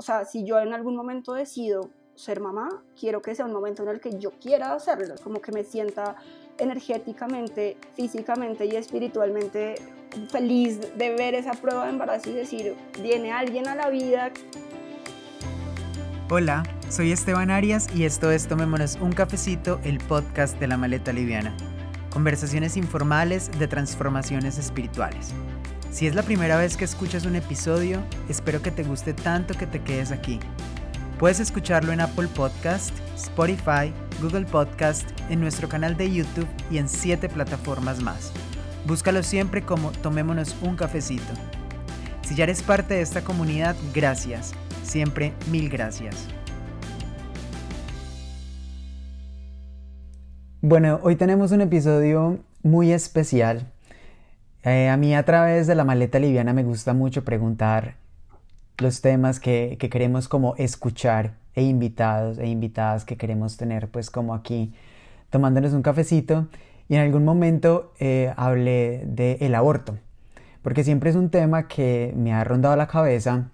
o sea, si yo en algún momento decido ser mamá, quiero que sea un momento en el que yo quiera hacerlo, como que me sienta energéticamente, físicamente y espiritualmente feliz de ver esa prueba de embarazo y decir, viene alguien a la vida. Hola, soy Esteban Arias y esto es Tomémonos un cafecito, el podcast de la maleta liviana. Conversaciones informales de transformaciones espirituales. Si es la primera vez que escuchas un episodio, espero que te guste tanto que te quedes aquí. Puedes escucharlo en Apple Podcast, Spotify, Google Podcast, en nuestro canal de YouTube y en siete plataformas más. Búscalo siempre como Tomémonos un cafecito. Si ya eres parte de esta comunidad, gracias. Siempre mil gracias. Bueno, hoy tenemos un episodio muy especial eh, a mí a través de la maleta liviana me gusta mucho preguntar los temas que, queremos como escuchar e invitados e invitadas que queremos tener pues como aquí tomándonos un cafecito. Y en algún momento eh, hablé del aborto porque siempre es un tema que me ha rondado la cabeza.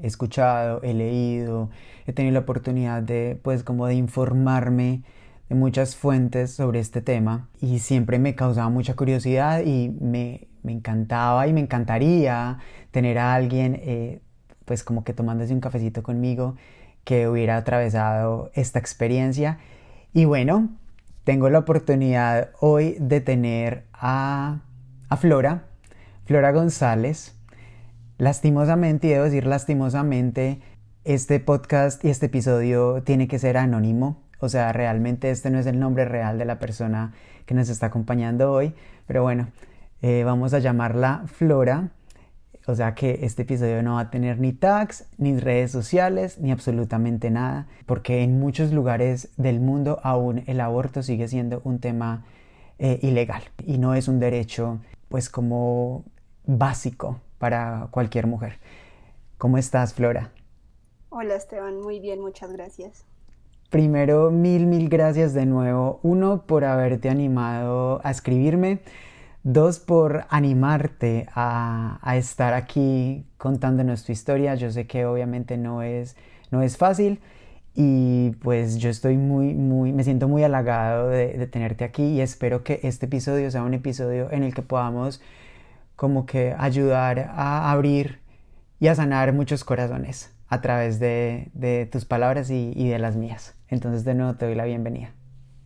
He escuchado, he leído, he tenido la oportunidad de pues como de informarme de muchas fuentes sobre este tema y siempre me causaba mucha curiosidad y me, encantaba y me encantaría tener a alguien eh, pues como que tomándose un cafecito conmigo que hubiera atravesado esta experiencia. Y bueno tengo la oportunidad hoy de tener a, a Flora Flora González. Lastimosamente y debo decir lastimosamente este podcast y este episodio tiene que ser anónimo o sea, realmente este no es el nombre real de la persona que nos está acompañando hoy, pero bueno, eh, vamos a llamarla Flora. O sea que este episodio no va a tener ni tags, ni redes sociales, ni absolutamente nada, porque en muchos lugares del mundo aún el aborto sigue siendo un tema eh, ilegal y no es un derecho pues como básico para cualquier mujer. ¿Cómo estás, Flora? Hola, Esteban. Muy bien, muchas gracias. Primero, mil, mil gracias de nuevo. Uno, por haberte animado a escribirme. Dos, por animarte a, estar aquí contándonos tu historia. Yo sé que obviamente no es, no es fácil y pues yo estoy muy, muy, me siento muy halagado de, de tenerte aquí y espero que este episodio sea un episodio en el que podamos como que ayudar a abrir y a sanar muchos corazones a través de, tus palabras y, de las mías. Entonces de nuevo te doy la bienvenida.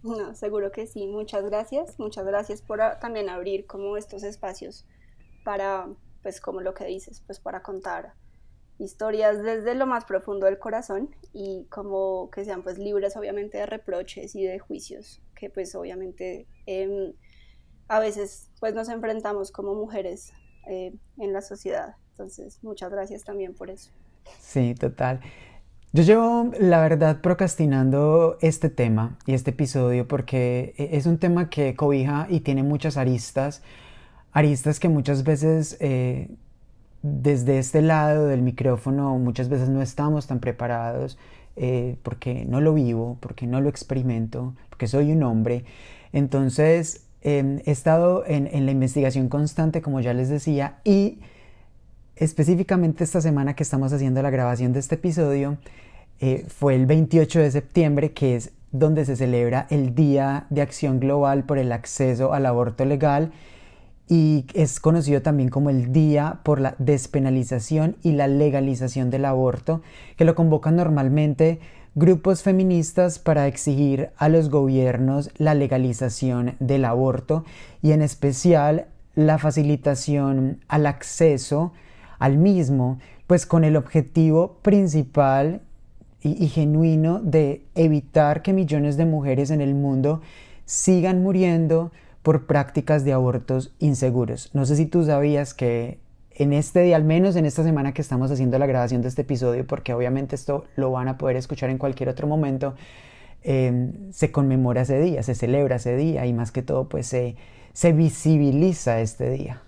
No, seguro que sí. Muchas gracias. Muchas gracias por también abrir como estos espacios para, pues como lo que dices, pues para contar historias desde lo más profundo del corazón y como que sean pues libres obviamente de reproches y de juicios que pues obviamente em, a veces pues nos enfrentamos como mujeres eh, en la sociedad. Entonces muchas gracias también por eso. Sí, total. Yo llevo, la verdad, procrastinando este tema y este episodio porque e-, es un tema que cobija y tiene muchas aristas, aristas que muchas veces eh, desde este lado del micrófono muchas veces no estamos tan preparados eh, porque no lo vivo, porque no lo experimento, porque soy un hombre. Entonces, em, he estado en, en la investigación constante, como ya les decía, y específicamente esta semana que estamos haciendo la grabación de este episodio eh, fue el 28 de septiembre, que es donde se celebra el Día de Acción Global por el Acceso al Aborto Legal y es conocido también como el Día por la Despenalización y la Legalización del Aborto, que lo convocan normalmente grupos feministas para exigir a los gobiernos la legalización del aborto y en especial la facilitación al acceso al mismo, pues con el objetivo principal y, genuino de evitar que millones de mujeres en el mundo sigan muriendo por prácticas de abortos inseguros. No sé si tú sabías que en este día, al menos en esta semana que estamos haciendo la grabación de este episodio, porque obviamente esto lo van a poder escuchar en cualquier otro momento, em, se conmemora ese día, se celebra ese día y más que todo pues se, se visibiliza este día.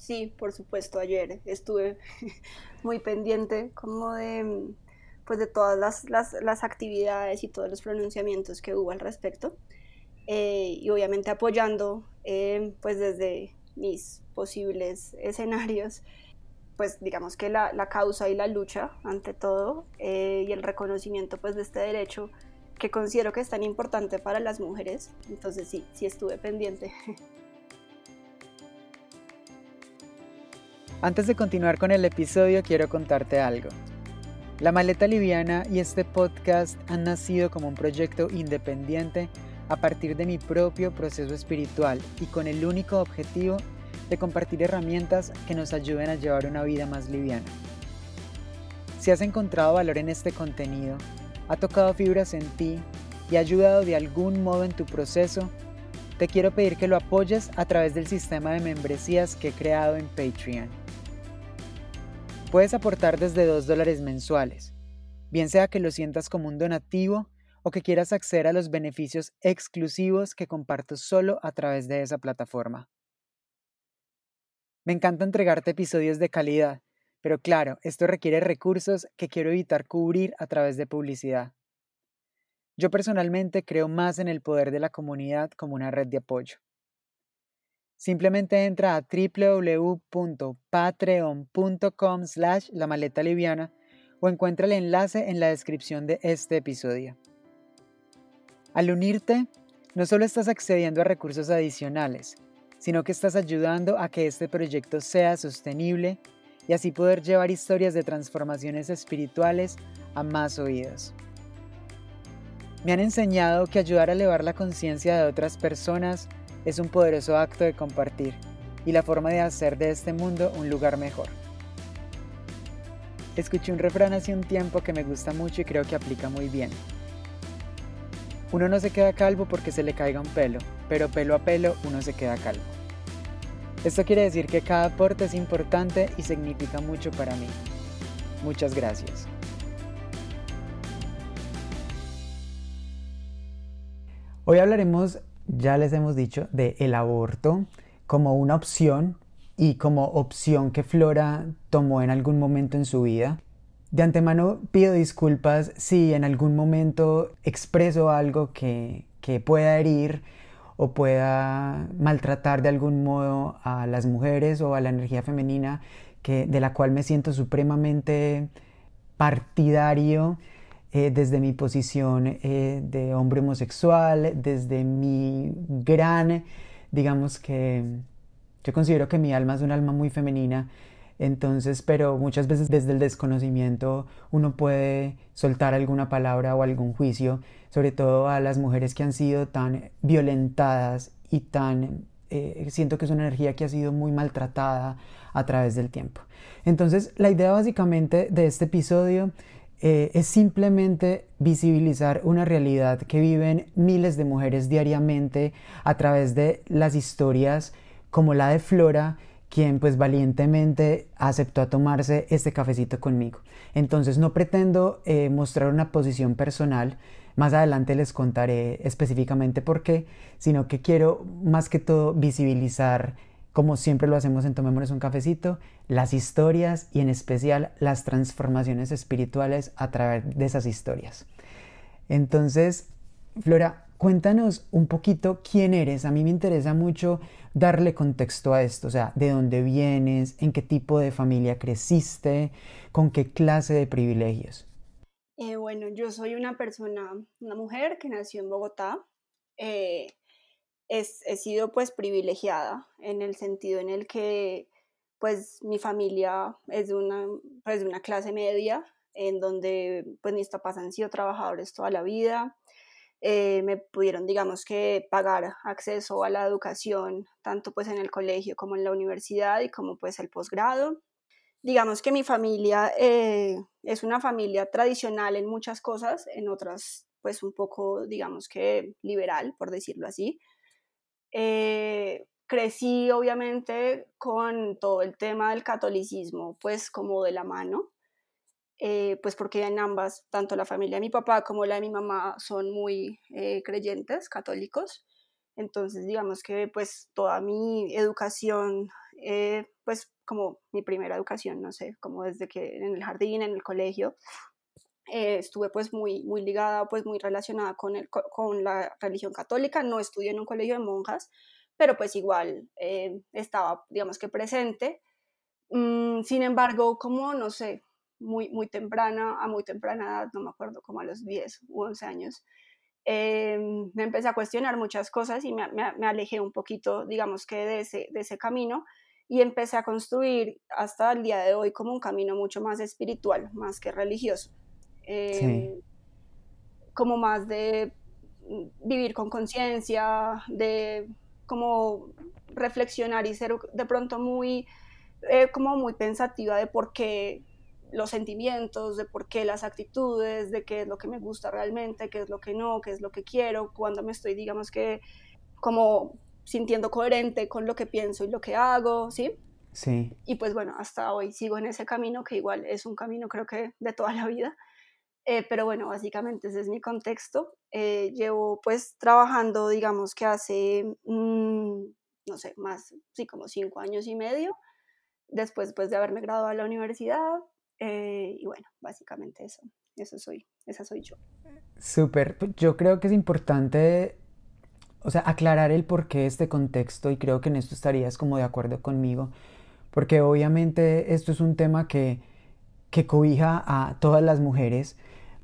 Sí, por supuesto, ayer estuve muy pendiente como de, pues de todas las, actividades y todos los pronunciamientos que hubo al respecto eh, y obviamente apoyando eh, pues desde mis posibles escenarios pues digamos que la, la, causa y la lucha ante todo eh, y el reconocimiento pues de este derecho que considero que es tan importante para las mujeres. Entonces sí, sí estuve pendiente. Antes de continuar con el episodio quiero contarte algo. La Maleta Liviana y este podcast han nacido como un proyecto independiente a partir de mi propio proceso espiritual y con el único objetivo de compartir herramientas que nos ayuden a llevar una vida más liviana. Si has encontrado valor en este contenido, ha tocado fibras en ti y ha ayudado de algún modo en tu proceso, te quiero pedir que lo apoyes a través del sistema de membresías que he creado en Patreon. Puedes aportar desde 2 dólares mensuales, bien sea que lo sientas como un donativo o que quieras acceder a los beneficios exclusivos que comparto solo a través de esa plataforma. Me encanta entregarte episodios de calidad, pero claro, esto requiere recursos que quiero evitar cubrir a través de publicidad. Yo personalmente creo más en el poder de la comunidad como una red de apoyo. Simplemente entra a www.patreon.com slash la maleta liviana o encuentra el enlace en la descripción de este episodio. Al unirte, no solo estás accediendo a recursos adicionales, sino que estás ayudando a que este proyecto sea sostenible y así poder llevar historias de transformaciones espirituales a más oídos. Me han enseñado que ayudar a elevar la conciencia de otras personas es un poderoso acto de compartir y la forma de hacer de este mundo un lugar mejor. Escuché un refrán hace un tiempo que me gusta mucho y creo que aplica muy bien. Uno no se queda calvo porque se le caiga un pelo, pero pelo a pelo uno se queda calvo. Esto quiere decir que cada aporte es importante y significa mucho para mí. Muchas gracias. Hoy hablaremos, ya les hemos dicho, de el aborto como una opción y como opción que Flora tomó en algún momento en su vida. De antemano pido disculpas si en algún momento expreso algo que, pueda herir o pueda maltratar de algún modo a las mujeres o a la energía femenina que, de la cual me siento supremamente partidario eh, desde mi posición eh, de hombre homosexual, desde mi gran, digamos que yo considero que mi alma es un alma muy femenina entonces, pero muchas veces desde el desconocimiento uno puede soltar alguna palabra o algún juicio, sobre todo a las mujeres que han sido tan violentadas y tan... Eh, siento que es una energía que ha sido muy maltratada a través del tiempo. Entonces, la idea básicamente de este episodio eh, es simplemente visibilizar una realidad que viven miles de mujeres diariamente a través de las historias como la de Flora quien pues valientemente aceptó a tomarse este cafecito conmigo. Entonces no pretendo eh, mostrar una posición personal, más adelante les contaré específicamente por qué, sino que quiero más que todo visibilizar, como siempre lo hacemos en Tomémonos un cafecito, las historias y en especial las transformaciones espirituales a través de esas historias. Entonces, Flora, cuéntanos un poquito quién eres. A mí me interesa mucho darle contexto a esto, o sea, de dónde vienes, en qué tipo de familia creciste, con qué clase de privilegios. Eh, bueno, yo soy una persona, una mujer que nació en Bogotá. Eh, he sido pues privilegiada en el sentido en el que pues mi familia es de una, pues, de una clase media, en donde pues mis papás han sido trabajadores toda la vida, eh, me pudieron, digamos que, pagar acceso a la educación, tanto pues en el colegio como en la universidad y como pues el posgrado. Digamos que mi familia eh, es una familia tradicional en muchas cosas, en otras pues un poco, digamos que liberal, por decirlo así. Eh, crecí obviamente con todo el tema del catolicismo pues como de la mano eh, pues porque en ambas, tanto la familia de mi papá como la de mi mamá son muy eh, creyentes, católicos. Entonces, digamos que pues toda mi educación, eh, pues como mi primera educación, no sé, como desde que en el jardín, en el colegio, estuve pues muy, muy ligada, pues muy relacionada con, el, con la religión católica. No estudié en un colegio de monjas, pero pues igual estaba, digamos que presente Mm, sin embargo, como, no sé, muy, muy temprana, a muy temprana edad, no me acuerdo, como a los 10 u 11 años, em, me empecé a cuestionar muchas cosas y me, me, alejé un poquito, digamos que de ese, de ese camino y empecé a construir hasta el día de hoy como un camino mucho más espiritual, más que religioso. Em, como más de vivir con conciencia, de como reflexionar y ser de pronto muy, eh, como muy pensativa de por qué los sentimientos, de por qué las actitudes, de qué es lo que me gusta realmente, qué es lo que no, qué es lo que quiero, cuando me estoy, digamos que, como sintiendo coherente con lo que pienso y lo que hago, ¿sí? Sí. Y pues bueno, hasta hoy sigo en ese camino, que igual es un camino creo que de toda la vida. Eh, pero bueno, básicamente ese es mi contexto. Eh, llevo pues trabajando, digamos que hace, mm, no sé, más, sí, como cinco años y medio, después pues de haberme graduado a la universidad. Eh, y bueno, básicamente eso, eso soy, esa soy yo. Súper, yo creo que es importante o sea, aclarar el porqué de este contexto y creo que en esto estarías como de acuerdo conmigo, porque obviamente esto es un tema que, que cobija a todas las mujeres,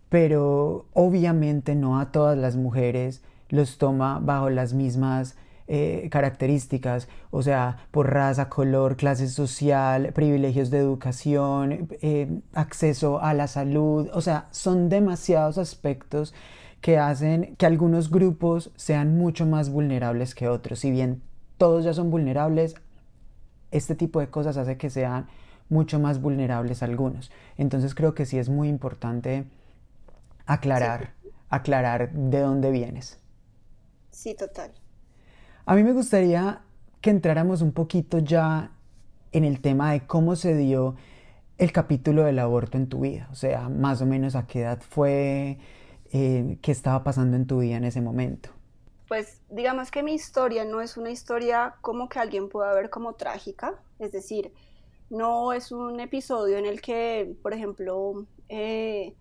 pero obviamente no a todas las mujeres los toma bajo las mismas eh, características, o sea, por raza, color, clase social, privilegios de educación, eh, acceso a la salud, o sea, son demasiados aspectos que hacen que algunos grupos sean mucho más vulnerables que otros. Si bien todos ya son vulnerables, este tipo de cosas hace que sean mucho más vulnerables algunos. Entonces creo que sí es muy importante aclarar, aclarar de dónde vienes. Sí, total. A mí me gustaría que entráramos un poquito ya en el tema de cómo se dio el capítulo del aborto en tu vida, o sea, más o menos a qué edad fue, eh, qué estaba pasando en tu vida en ese momento. Pues digamos que mi historia no es una historia como que alguien pueda ver como trágica, es decir, no es un episodio en el que, por ejemplo, eh,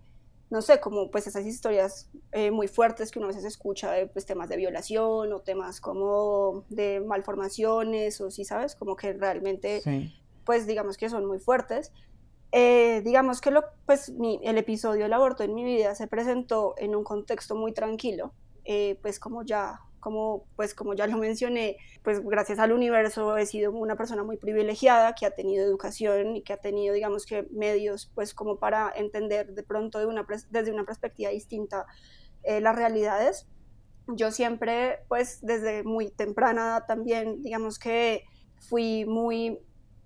no sé, como pues esas historias eh, muy fuertes que uno a veces escucha de pues, temas de violación o temas como de malformaciones o si sabes, como que realmente, pues digamos que son muy fuertes. Eh, digamos que lo, pues, el episodio del aborto en mi vida se presentó en un contexto muy tranquilo, eh, pues como ya, como, pues como ya lo mencioné, pues gracias al universo he sido una persona muy privilegiada que ha tenido educación y que ha tenido, digamos que medios, pues como para entender de pronto desde una perspectiva distinta eh, las realidades. Yo siempre, pues desde muy temprana también, digamos que fui muy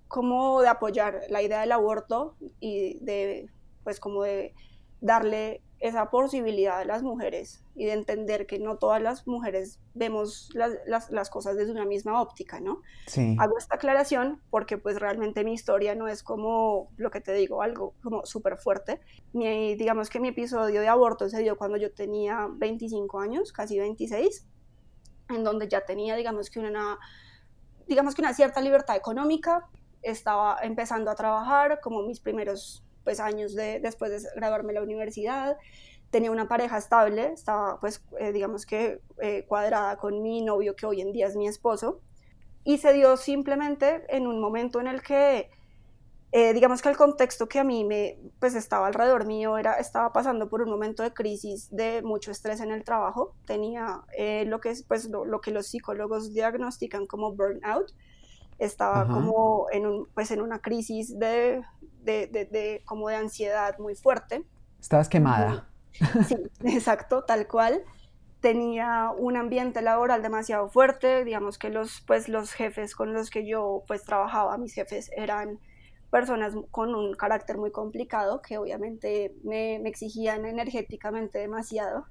como de apoyar la idea del aborto y de, pues como de darle esa posibilidad a las mujeres y de entender que no todas las mujeres vemos las, las, cosas desde una misma óptica, ¿no? Sí. Hago esta aclaración porque pues realmente mi historia no es como lo que te digo, algo como súper fuerte. Mi, digamos que mi episodio de aborto se dio cuando yo tenía 25 años, casi 26, en donde ya tenía digamos que una digamos que una cierta libertad económica, estaba empezando a trabajar, como mis primeros pues, años de, después de graduarme de la universidad. Tenía una pareja estable, estaba pues eh, digamos que eh, cuadrada con mi novio que hoy en día es mi esposo. Y se dio simplemente en un momento en el que, eh, digamos que el contexto que a mí me, pues estaba alrededor mío era, estaba pasando por un momento de crisis, de mucho estrés en el trabajo. Tenía lo que es, pues lo que los psicólogos diagnostican como burnout estaba como en, un, pues en una crisis de, de, de, como de ansiedad muy fuerte. Estabas quemada. Sí, exacto, tal cual. Tenía un ambiente laboral demasiado fuerte, digamos que los, pues, los jefes con los que yo pues trabajaba, mis jefes eran personas con un carácter muy complicado que obviamente me, me exigían energéticamente demasiado.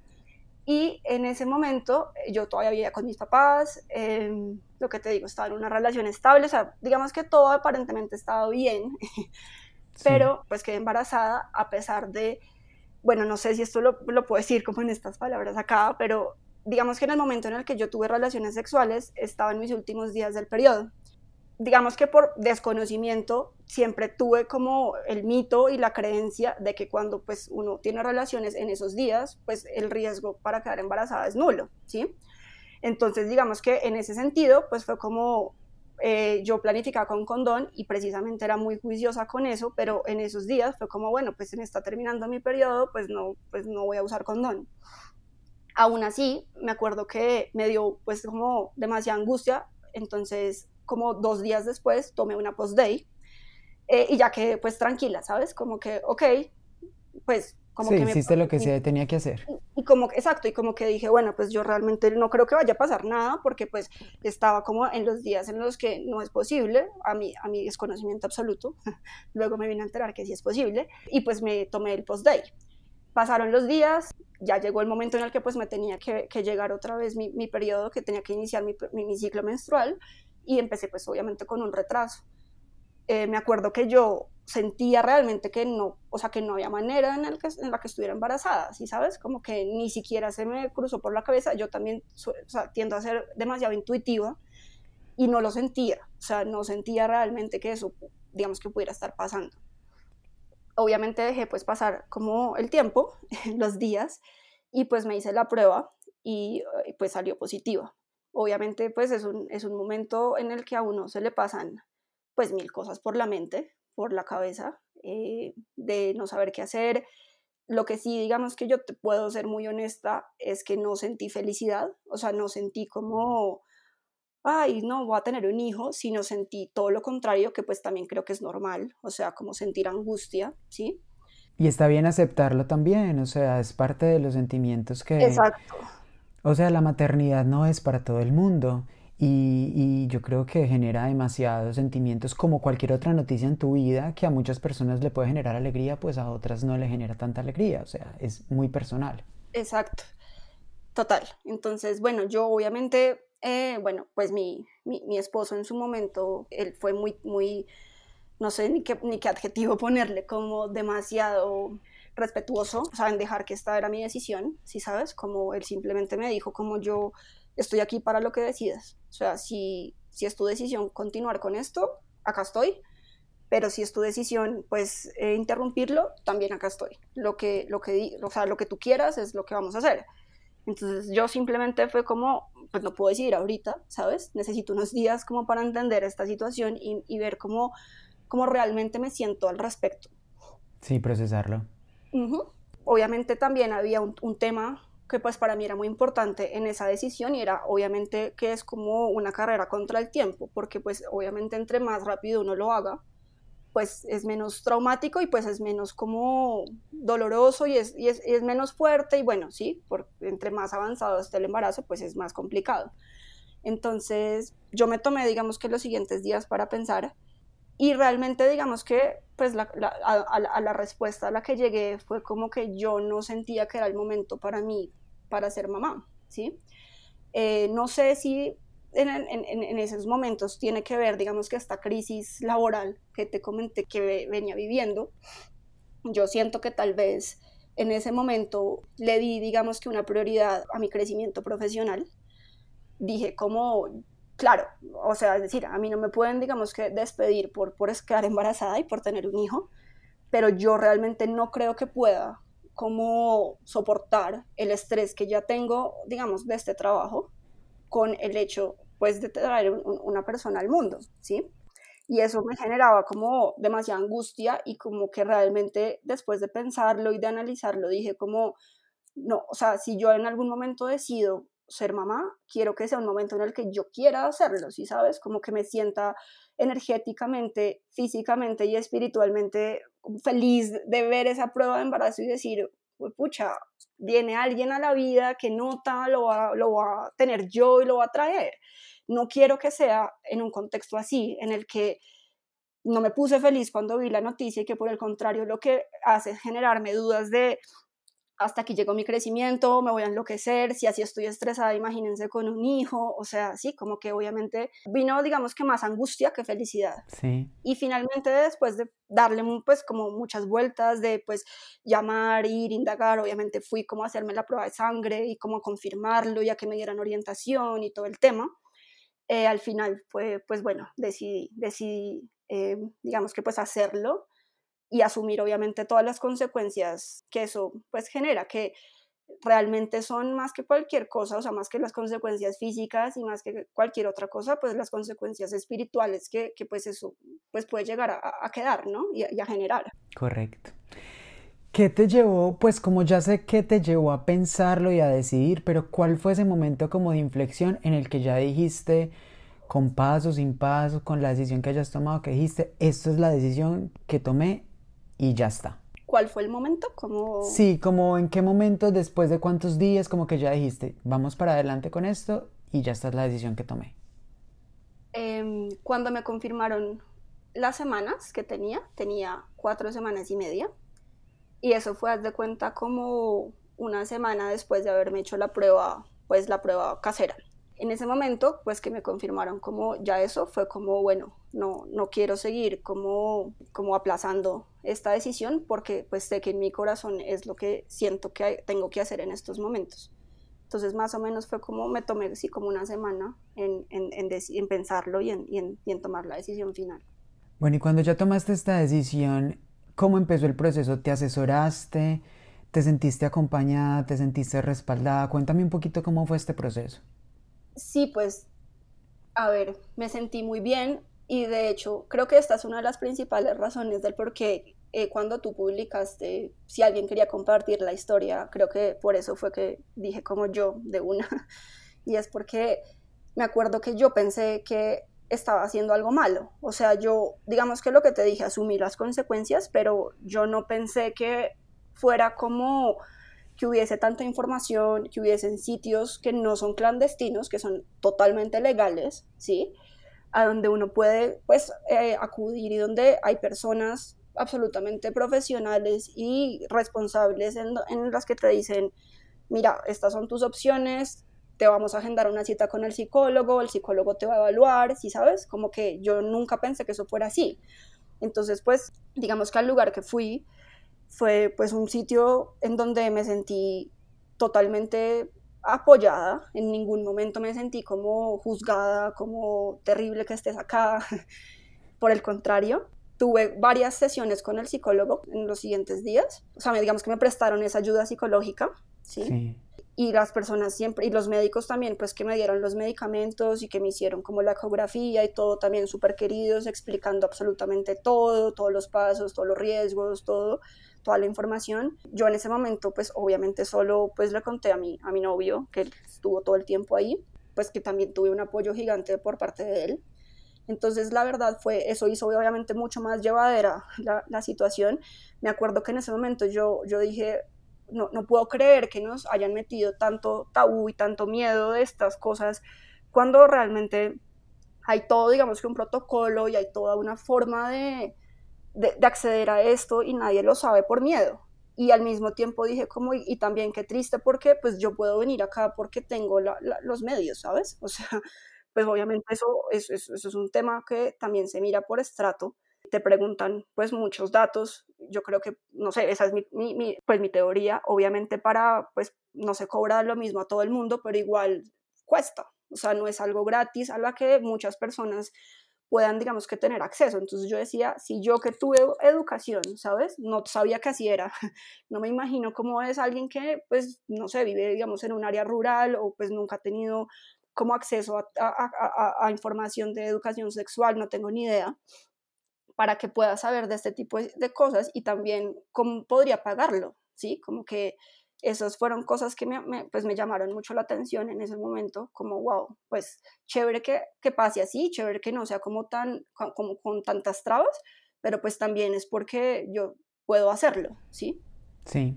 Y en ese momento eh, yo todavía vivía con mis papás, em, lo que te digo, estaba en una relación estable, o sea, digamos que todo aparentemente estaba bien, pero pues quedé embarazada a pesar de, bueno, no sé si esto lo, lo puedo decir como en estas palabras acá, pero digamos que en el momento en el que yo tuve relaciones sexuales estaba en mis últimos días del periodo digamos que por desconocimiento siempre tuve como el mito y la creencia de que cuando pues uno tiene relaciones en esos días, pues el riesgo para quedar embarazada es nulo, ¿sí? Entonces digamos que en ese sentido pues fue como eh, yo planificaba con condón y precisamente era muy juiciosa con eso, pero en esos días fue como, bueno, pues se me está terminando mi periodo, pues no, pues no voy a usar condón. Aún así, me acuerdo que me dio pues como demasiada angustia, entonces como dos días después tomé una post-day eh, y ya que pues tranquila, ¿sabes? Como que, ok, pues como sí, que hiciste lo que se tenía que hacer. Y, como, exacto, y como que dije, bueno, pues yo realmente no creo que vaya a pasar nada porque pues estaba como en los días en los que no es posible, a mí a mi desconocimiento absoluto, luego me vine a enterar que sí es posible, y pues me tomé el post-day. Pasaron los días, ya llegó el momento en el que pues me tenía que, llegar otra vez mi, mi, periodo, que tenía que iniciar mi, mi, ciclo menstrual, y empecé pues obviamente con un retraso. Eh, me acuerdo que yo sentía realmente que no, o sea, que no había manera en, el que, en la que estuviera embarazada, ¿sí sabes? Como que ni siquiera se me cruzó por la cabeza, yo también o sea, tiendo a ser demasiado intuitiva y no lo sentía, o sea, no sentía realmente que eso, digamos, que pudiera estar pasando. Obviamente dejé pues pasar como el tiempo, los días, y pues me hice la prueba y, y pues salió positiva. Obviamente pues es un, es un momento en el que a uno se le pasan pues mil cosas por la mente, por la cabeza, eh, de no saber qué hacer. Lo que sí, digamos que yo te puedo ser muy honesta, es que no sentí felicidad, o sea, no sentí como, ay, no, voy a tener un hijo, sino sentí todo lo contrario, que pues también creo que es normal, o sea, como sentir angustia, ¿sí? Y está bien aceptarlo también, o sea, es parte de los sentimientos que... Exacto. O sea, la maternidad no es para todo el mundo y, yo creo que genera demasiados sentimientos como cualquier otra noticia en tu vida que a muchas personas le puede generar alegría, pues a otras no le genera tanta alegría, o sea, es muy personal. Exacto, total. Entonces, bueno, yo obviamente, eh, bueno, pues mi, mi, esposo en su momento, él fue muy, muy, no sé ni qué, ni qué adjetivo ponerle, como demasiado respetuoso, o sea, en dejar que esta era mi decisión, si sabes, como él simplemente me dijo como yo estoy aquí para lo que decidas. O sea, si, si es tu decisión continuar con esto, acá estoy. Pero si es tu decisión, pues, eh, interrumpirlo, también acá estoy. Lo que, lo, que, o sea, lo que tú quieras es lo que vamos a hacer. Entonces yo simplemente fue como, pues no puedo decidir ahorita, ¿sabes? Necesito unos días como para entender esta situación y, y ver cómo, cómo realmente me siento al respecto. Sí, procesarlo. Obviamente también había un, un tema que pues para mí era muy importante en esa decisión y era obviamente que es como una carrera contra el tiempo, porque pues obviamente entre más rápido uno lo haga, pues es menos traumático y pues es menos como doloroso y es, es, es menos fuerte y bueno, sí, por, entre más avanzado esté el embarazo, pues es más complicado. Entonces yo me tomé, digamos que los siguientes días para pensar y realmente digamos que pues a, la respuesta a la que llegué fue como que yo no sentía que era el momento para mí para ser mamá, ¿sí? Eh, no sé si en, en, en, esos momentos tiene que ver, digamos que esta crisis laboral que te comenté que venía viviendo, yo siento que tal vez en ese momento le di, digamos que una prioridad a mi crecimiento profesional. Dije como, claro, o sea, es decir, a mí no me pueden, digamos que despedir por, por quedar embarazada y por tener un hijo, pero yo realmente no creo que pueda cómo soportar el estrés que ya tengo, digamos, de este trabajo con el hecho, pues, de traer una persona al mundo, ¿sí? Y eso me generaba como demasiada angustia y como que realmente después de pensarlo y de analizarlo dije como, no, o sea, si yo en algún momento decido ser mamá, quiero que sea un momento en el que yo quiera hacerlo, ¿sí sabes? Como que me sienta energéticamente, físicamente y espiritualmente feliz de ver esa prueba de embarazo y decir, pucha, viene alguien a la vida que nota, lo va, lo va a tener yo y lo va a traer. No quiero que sea en un contexto así, en el que no me puse feliz cuando vi la noticia y que por el contrario lo que hace es generarme dudas de hasta aquí llegó mi crecimiento, me voy a enloquecer, si así estoy estresada, imagínense con un hijo, o sea, sí, como que obviamente vino, digamos que más angustia que felicidad. Sí. Y finalmente después de darle pues como muchas vueltas, de pues llamar, ir, indagar, obviamente fui como a hacerme la prueba de sangre y como a confirmarlo, ya que me dieran orientación y todo el tema. Eh, al final fue, pues bueno, decidí, decidí eh, digamos que pues hacerlo y asumir obviamente todas las consecuencias que eso pues genera, que realmente son más que cualquier cosa, o sea, más que las consecuencias físicas y más que cualquier otra cosa, pues las consecuencias espirituales que, que pues eso pues puede llegar a, quedar, ¿no? Y, y a generar. Correcto. ¿Qué te llevó, pues como ya sé qué te llevó a pensarlo y a decidir, pero cuál fue ese momento como de inflexión en el que ya dijiste, con paso, sin paso, con la decisión que hayas tomado, que dijiste, esto es la decisión que tomé y ya está? ¿Cuál fue el momento? Como... Sí, como en qué momento, después de cuántos días, como que ya dijiste, vamos para adelante con esto y ya está la decisión que tomé. Eh, cuando me confirmaron las semanas que tenía, tenía cuatro semanas y media y eso fue, haz de cuenta, como una semana después de haberme hecho la prueba, pues la prueba casera. En ese momento, pues que me confirmaron como ya eso, fue como, bueno, no, no quiero seguir como, como aplazando esta decisión porque pues sé que en mi corazón es lo que siento que tengo que hacer en estos momentos. Entonces más o menos fue como me tomé así como una semana en, en, en, en pensarlo y, y en tomar la decisión final. Bueno, y cuando ya tomaste esta decisión, ¿Cómo empezó el proceso? ¿Te asesoraste? ¿Te sentiste acompañada? ¿Te sentiste respaldada? Cuéntame un poquito cómo fue este proceso. Sí, pues, a ver, me sentí muy bien y de hecho creo que esta es una de las principales razones del por qué eh, cuando tú publicaste, si alguien quería compartir la historia, creo que por eso fue que dije como yo de una. Y es porque me acuerdo que yo pensé que estaba haciendo algo malo. O sea, yo, digamos que lo que te dije, asumí las consecuencias, pero yo no pensé que fuera como que hubiese tanta información, que hubiesen sitios que no son clandestinos, que son totalmente legales, ¿sí? A donde uno puede, pues, eh, acudir y donde hay personas absolutamente profesionales y responsables en, en las que te dicen, mira, estas son tus opciones, te vamos a agendar una cita con el psicólogo, el psicólogo te va a evaluar, ¿sí sabes? Como que yo nunca pensé que eso fuera así. Entonces, pues, digamos que al lugar que fui fue pues un sitio en donde me sentí totalmente apoyada, en ningún momento me sentí como juzgada, como terrible que estés acá, por el contrario, tuve varias sesiones con el psicólogo en los siguientes días, o sea, digamos que me prestaron esa ayuda psicológica, ¿sí? sí. Y las personas siempre, y los médicos también, pues que me dieron los medicamentos y que me hicieron como la ecografía y todo también súper queridos, explicando absolutamente todo, todos los pasos, todos los riesgos, todo, toda la información. Yo en ese momento, pues obviamente solo pues le conté a mi, a mi novio, que estuvo todo el tiempo ahí, pues que también tuve un apoyo gigante por parte de él. Entonces, la verdad fue, eso hizo obviamente mucho más llevadera la, la situación. Me acuerdo que en ese momento yo, yo dije, no, no puedo creer que nos hayan metido tanto tabú y tanto miedo de estas cosas cuando realmente hay todo, digamos que un protocolo y hay toda una forma de, de, acceder a esto y nadie lo sabe por miedo. Y al mismo tiempo dije como, y, también qué triste porque pues yo puedo venir acá porque tengo los medios, ¿sabes? O sea, pues obviamente eso, eso, eso, es un tema que también se mira por estrato te preguntan pues muchos datos. Yo creo que, no sé, esa es mi, mi, pues mi teoría. Obviamente para, pues no se cobra lo mismo a todo el mundo, pero igual cuesta. O sea, no es algo gratis a la que muchas personas puedan, digamos, que tener acceso. Entonces yo decía, si yo que tuve educación, ¿sabes? No sabía que así era. No me imagino cómo es alguien que, pues, no sé, vive, digamos, en un área rural o pues nunca ha tenido como acceso a, a, a, a información de educación sexual, no tengo ni idea para que pueda saber de este tipo de cosas y también cómo podría pagarlo, ¿sí? Como que esas fueron cosas que me, pues me llamaron mucho la atención en ese momento, como, wow, pues chévere que, que pase así, chévere que no sea como, tan, como con tantas trabas, pero pues también es porque yo puedo hacerlo, ¿sí? Sí,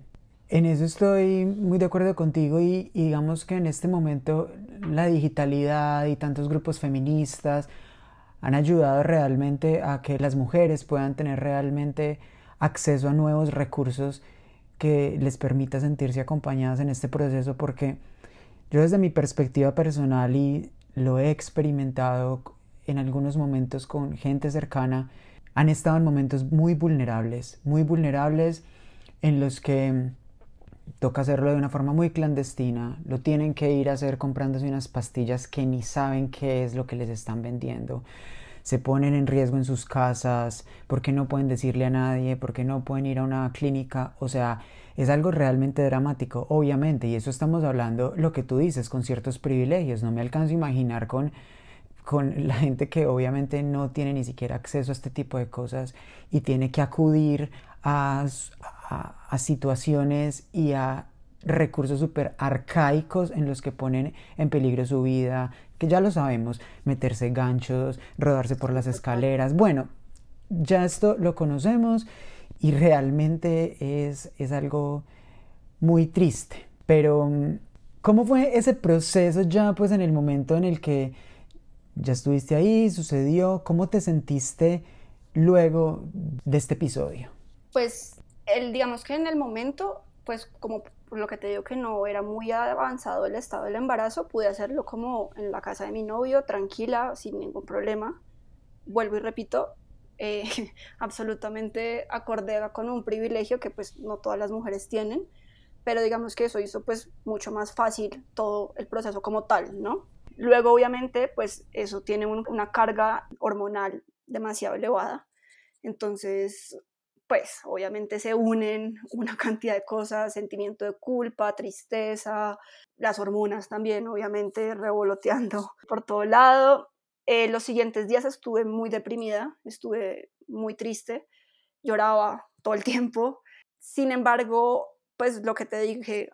en eso estoy muy de acuerdo contigo y, y digamos que en este momento la digitalidad y tantos grupos feministas, han ayudado realmente a que las mujeres puedan tener realmente acceso a nuevos recursos que les permita sentirse acompañadas en este proceso porque yo desde mi perspectiva personal y lo he experimentado en algunos momentos con gente cercana, han estado en momentos muy vulnerables, muy vulnerables en los que toca hacerlo de una forma muy clandestina, lo tienen que ir a hacer comprándose unas pastillas que ni saben qué es lo que les están vendiendo. Se ponen en riesgo en sus casas, por qué no pueden decirle a nadie, por qué no pueden ir a una clínica, o sea, es algo realmente dramático, obviamente, y eso estamos hablando, lo que tú dices, con ciertos privilegios, no me alcanzo a imaginar con con la gente que obviamente no tiene ni siquiera acceso a este tipo de cosas y tiene que acudir a, a, situaciones y a recursos súper arcaicos en los que ponen en peligro su vida, que ya lo sabemos, meterse ganchos, rodarse por las escaleras, bueno, ya esto lo conocemos y realmente es, es algo muy triste. Pero, ¿cómo fue ese proceso ya pues en el momento en el que ya estuviste ahí, sucedió? ¿Cómo te sentiste luego de este episodio? Pues, el, digamos que en el momento, pues como por lo que te digo que no era muy avanzado el estado del embarazo, pude hacerlo como en la casa de mi novio, tranquila, sin ningún problema. Vuelvo y repito, eh, absolutamente acorde con un privilegio que pues no todas las mujeres tienen, pero digamos que eso hizo pues mucho más fácil todo el proceso como tal, ¿no? Luego obviamente pues eso tiene una carga hormonal demasiado elevada, entonces pues obviamente se unen una cantidad de cosas, sentimiento de culpa, tristeza, las hormonas también obviamente revoloteando por todo lado eh, los siguientes días estuve muy deprimida, estuve muy triste, lloraba todo el tiempo. Sin embargo, pues lo que te dije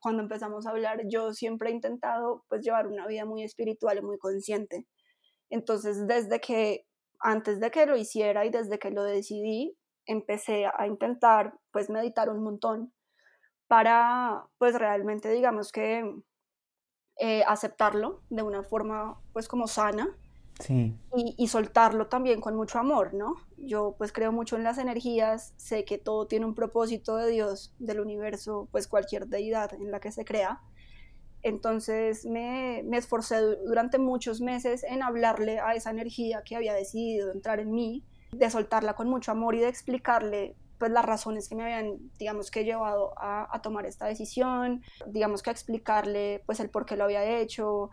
cuando empezamos a hablar, yo siempre he intentado pues llevar una vida muy espiritual y muy consciente. Entonces, desde que, antes de que lo hiciera y desde que lo decidí, empecé a intentar pues meditar un montón para pues realmente digamos que eh, aceptarlo de una forma pues como sana sí. y, y, soltarlo también con mucho amor, ¿no? Yo pues creo mucho en las energías, sé que todo tiene un propósito de Dios, del universo, pues cualquier deidad en la que se crea. Entonces me, me esforcé durante muchos meses en hablarle a esa energía que había decidido entrar en mí, de soltarla con mucho amor y de explicarle pues las razones que me habían, digamos que llevado a, tomar esta decisión, digamos que a explicarle pues el por qué lo había hecho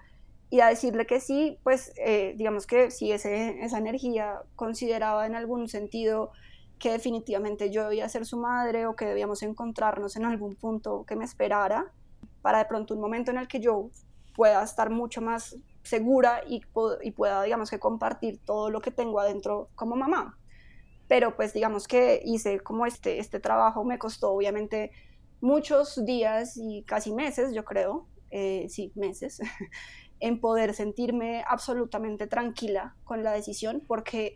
y a decirle que sí, pues eh, digamos que si ese, esa energía consideraba en algún sentido que definitivamente yo debía ser su madre o que debíamos encontrarnos en algún punto que me esperara para de pronto un momento en el que yo pueda estar mucho más segura y, y pueda digamos que compartir todo lo que tengo adentro como mamá. Pero pues digamos que hice como este, este trabajo, me costó obviamente muchos días y casi meses, yo creo, eh, sí, meses, en poder sentirme absolutamente tranquila con la decisión, porque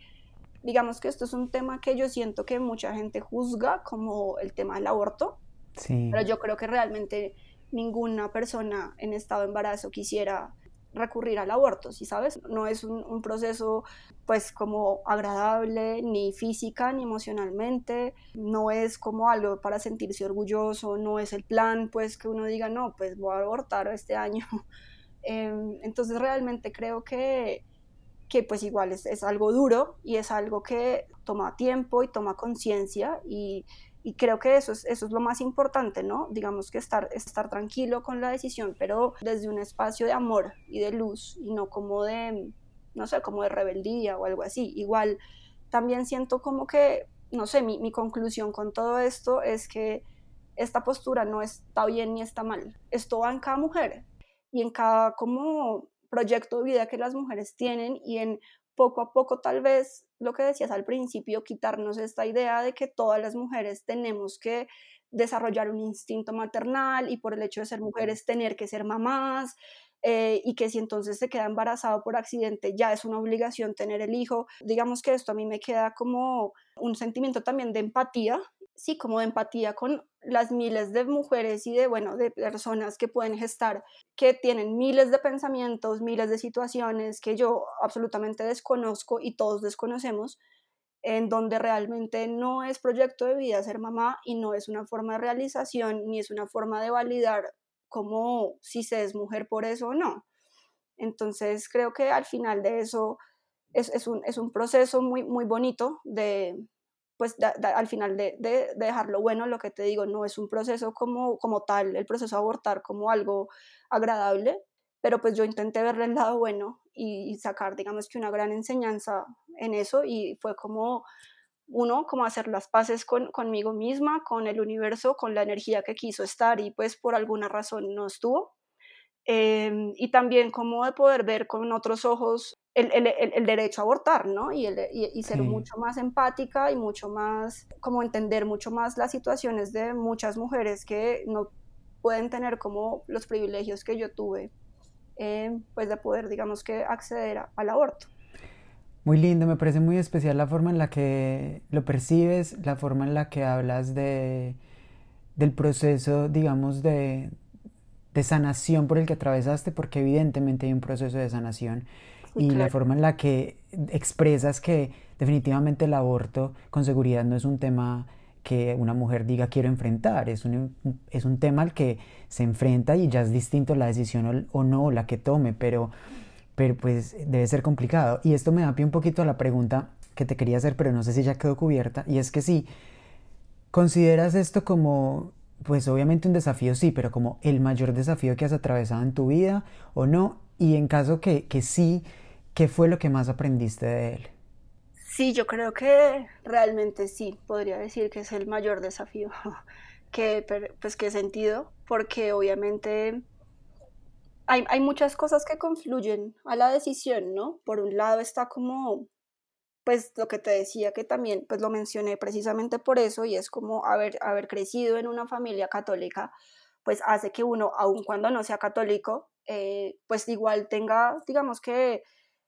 digamos que esto es un tema que yo siento que mucha gente juzga como el tema del aborto, sí. pero yo creo que realmente ninguna persona en estado de embarazo quisiera recurrir al aborto, ¿sí sabes? No es un, proceso pues como agradable ni física ni emocionalmente, no es como algo para sentirse orgulloso, no es el plan pues que uno diga, no, pues voy a abortar este año. Em, entonces realmente creo que, que pues igual es, es algo duro y es algo que toma tiempo y toma conciencia y y creo que eso es, eso es lo más importante, ¿no? Digamos que estar, estar tranquilo con la decisión, pero desde un espacio de amor y de luz y no como de, no sé, como de rebeldía o algo así. Igual también siento como que, no sé, mi, mi conclusión con todo esto es que esta postura no está bien ni está mal. Esto va en cada mujer y en cada como proyecto de vida que las mujeres tienen y en poco a poco tal vez lo que decías al principio, quitarnos esta idea de que todas las mujeres tenemos que desarrollar un instinto maternal y por el hecho de ser mujeres tener que ser mamás eh, y que si entonces se queda embarazado por accidente ya es una obligación tener el hijo. Digamos que esto a mí me queda como un sentimiento también de empatía sí, como de empatía con las miles de mujeres y de, bueno, de personas que pueden gestar, que tienen miles de pensamientos, miles de situaciones que yo absolutamente desconozco y todos desconocemos, en donde realmente no es proyecto de vida ser mamá y no es una forma de realización ni es una forma de validar como si se es mujer por eso o no. Entonces creo que al final de eso es, es, un, es un proceso muy, muy bonito de, pues al final de, de, dejarlo bueno, lo que te digo, no es un proceso como, como tal, el proceso de abortar como algo agradable, pero pues yo intenté verle el lado bueno y, sacar, digamos que una gran enseñanza en eso y fue como uno, como hacer las paces con, conmigo misma, con el universo, con la energía que quiso estar y pues por alguna razón no estuvo. Em, y también como de poder ver con otros ojos el, el, el, derecho a abortar, ¿no? Y, y ser mucho más empática y mucho más, como entender mucho más las situaciones de muchas mujeres que no pueden tener como los privilegios que yo tuve, eh, pues de poder, digamos que, acceder al aborto. Muy lindo, me parece muy especial la forma en la que lo percibes, la forma en la que hablas de, del proceso, digamos, de, de sanación por el que atravesaste, porque evidentemente hay un proceso de sanación, y la forma en la que expresas que definitivamente el aborto con seguridad no es un tema que una mujer diga quiero enfrentar, es un, es un tema al que se enfrenta y ya es distinto la decisión o, no la que tome, pero, pero pues debe ser complicado. Y esto me da pie un poquito a la pregunta que te quería hacer, pero no sé si ya quedó cubierta, y es que si consideras esto como, pues obviamente un desafío sí, pero como el mayor desafío que has atravesado en tu vida o no, y en caso que, que sí, ¿qué fue lo que más aprendiste de él? Sí, yo creo que realmente sí, podría decir que es el mayor desafío que, pues, que he sentido, porque obviamente hay, hay, muchas cosas que confluyen a la decisión, ¿no? Por un lado está como, pues lo que te decía que también, pues lo mencioné precisamente por eso, y es como haber, haber crecido en una familia católica, pues hace que uno, aun cuando no sea católico, eh, pues igual tenga, digamos que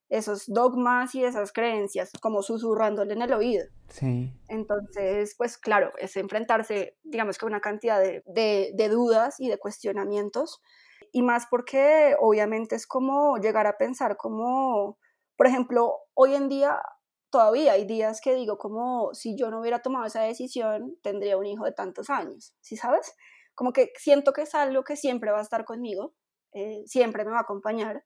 esos dogmas y esas creencias como susurrándole en el oído. Sí. Entonces, pues claro, es enfrentarse, digamos que una cantidad de, de, dudas y de cuestionamientos, y más porque obviamente es como llegar a pensar como, por ejemplo, hoy en día todavía hay días que digo como si yo no hubiera tomado esa decisión, tendría un hijo de tantos años, ¿sí sabes? Como que siento que es algo que siempre va a estar conmigo, eh, siempre me va a acompañar,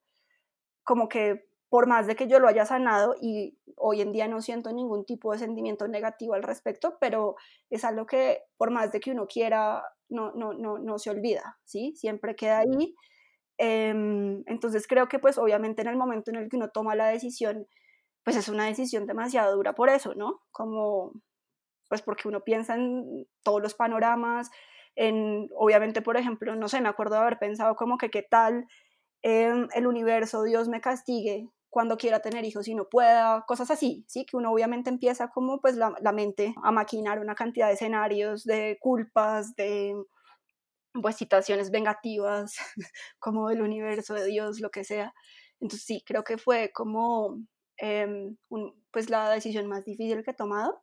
como que por más de que yo lo haya sanado y hoy en día no siento ningún tipo de sentimiento negativo al respecto, pero es algo que por más de que uno quiera, no, no, no, no se olvida, ¿sí? Siempre queda ahí. Em, entonces creo que pues obviamente en el momento en el que uno toma la decisión, pues es una decisión demasiado dura por eso, ¿no? Como, pues porque uno piensa en todos los panoramas, en, obviamente, por ejemplo, no sé, me acuerdo de haber pensado como que qué tal em, el universo, Dios me castigue cuando quiera tener hijos y no pueda, cosas así, ¿sí? Que uno obviamente empieza como pues la, mente a maquinar una cantidad de escenarios, de culpas, de pues situaciones vengativas, como del universo, de Dios, lo que sea. Entonces sí, creo que fue como em, pues la decisión más difícil que he tomado.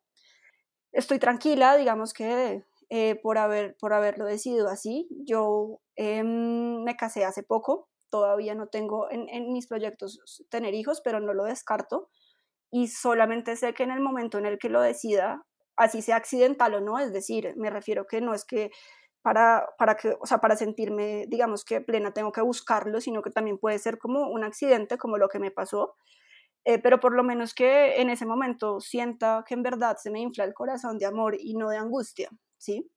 Estoy tranquila, digamos que eh, por, haber, por haberlo decidido así. Yo em, me casé hace poco, todavía no tengo en, mis proyectos tener hijos, pero no lo descarto. Y solamente sé que en el momento en el que lo decida, así sea accidental o no, es decir, me refiero que no es que para, para, que, o sea, para sentirme, digamos que plena, tengo que buscarlo, sino que también puede ser como un accidente, como lo que me pasó, eh, pero por lo menos que en ese momento sienta que en verdad se me infla el corazón de amor y no de angustia, ¿sí?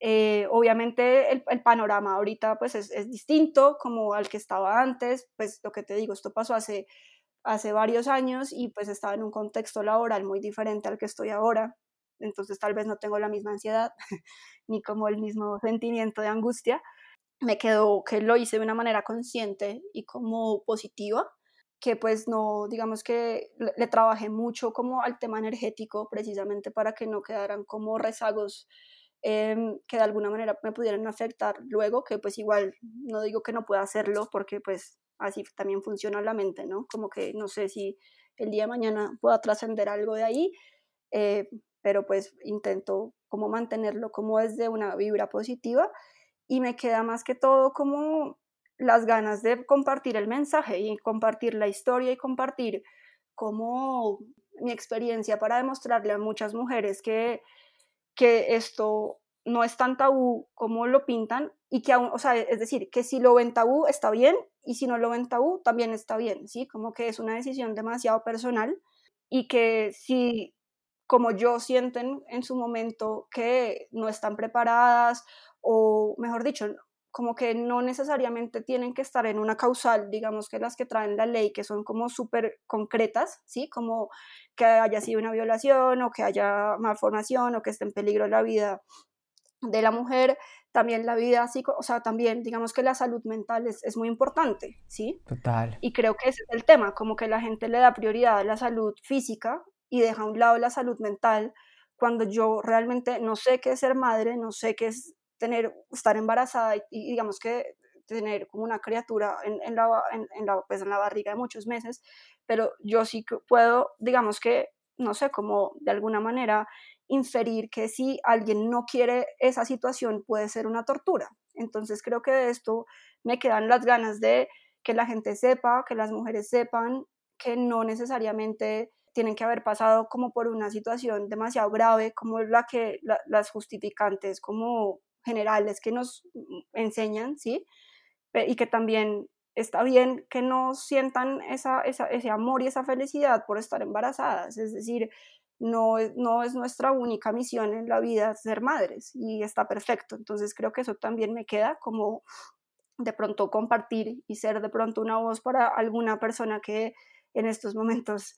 Eh, obviamente el, panorama ahorita pues es, distinto como al que estaba antes, pues lo que te digo, esto pasó hace, hace varios años y pues estaba en un contexto laboral muy diferente al que estoy ahora, entonces tal vez no tengo la misma ansiedad ni como el mismo sentimiento de angustia. Me quedó que lo hice de una manera consciente y como positiva, que pues no, digamos que le, le trabajé mucho como al tema energético precisamente para que no quedaran como rezagos Em, que de alguna manera me pudieran afectar luego, que pues igual no digo que no pueda hacerlo porque pues así también funciona la mente, ¿no? Como que no sé si el día de mañana pueda trascender algo de ahí, eh, pero pues intento como mantenerlo como desde una vibra positiva y me queda más que todo como las ganas de compartir el mensaje y compartir la historia y compartir como mi experiencia para demostrarle a muchas mujeres que que esto no es tan tabú como lo pintan y que aún, o sea, es decir, que si lo ven tabú está bien y si no lo ven tabú también está bien, ¿sí? Como que es una decisión demasiado personal y que si como yo sienten en su momento que no están preparadas o mejor dicho, como que no necesariamente tienen que estar en una causal, digamos que las que traen la ley, que son como súper concretas, ¿sí? Como que haya sido una violación o que haya malformación o que esté en peligro la vida de la mujer, también la vida así, o sea, también digamos que la salud mental es, es, muy importante, ¿sí? Total. Y creo que ese es el tema, como que la gente le da prioridad a la salud física y deja a un lado la salud mental, cuando yo realmente no sé qué es ser madre, no sé qué es tener, estar embarazada y, digamos que tener como una criatura en, en, la, en, la, pues en la barriga de muchos meses, pero yo sí puedo, digamos que, no sé, como de alguna manera inferir que si alguien no quiere esa situación puede ser una tortura. Entonces creo que de esto me quedan las ganas de que la gente sepa, que las mujeres sepan que no necesariamente tienen que haber pasado como por una situación demasiado grave como la que las justificantes como generales que nos enseñan, ¿sí? Y que también está bien que no sientan esa, ese amor y esa felicidad por estar embarazadas, es decir, no, no es nuestra única misión en la vida ser madres y está perfecto, entonces creo que eso también me queda como de pronto compartir y ser de pronto una voz para alguna persona que en estos momentos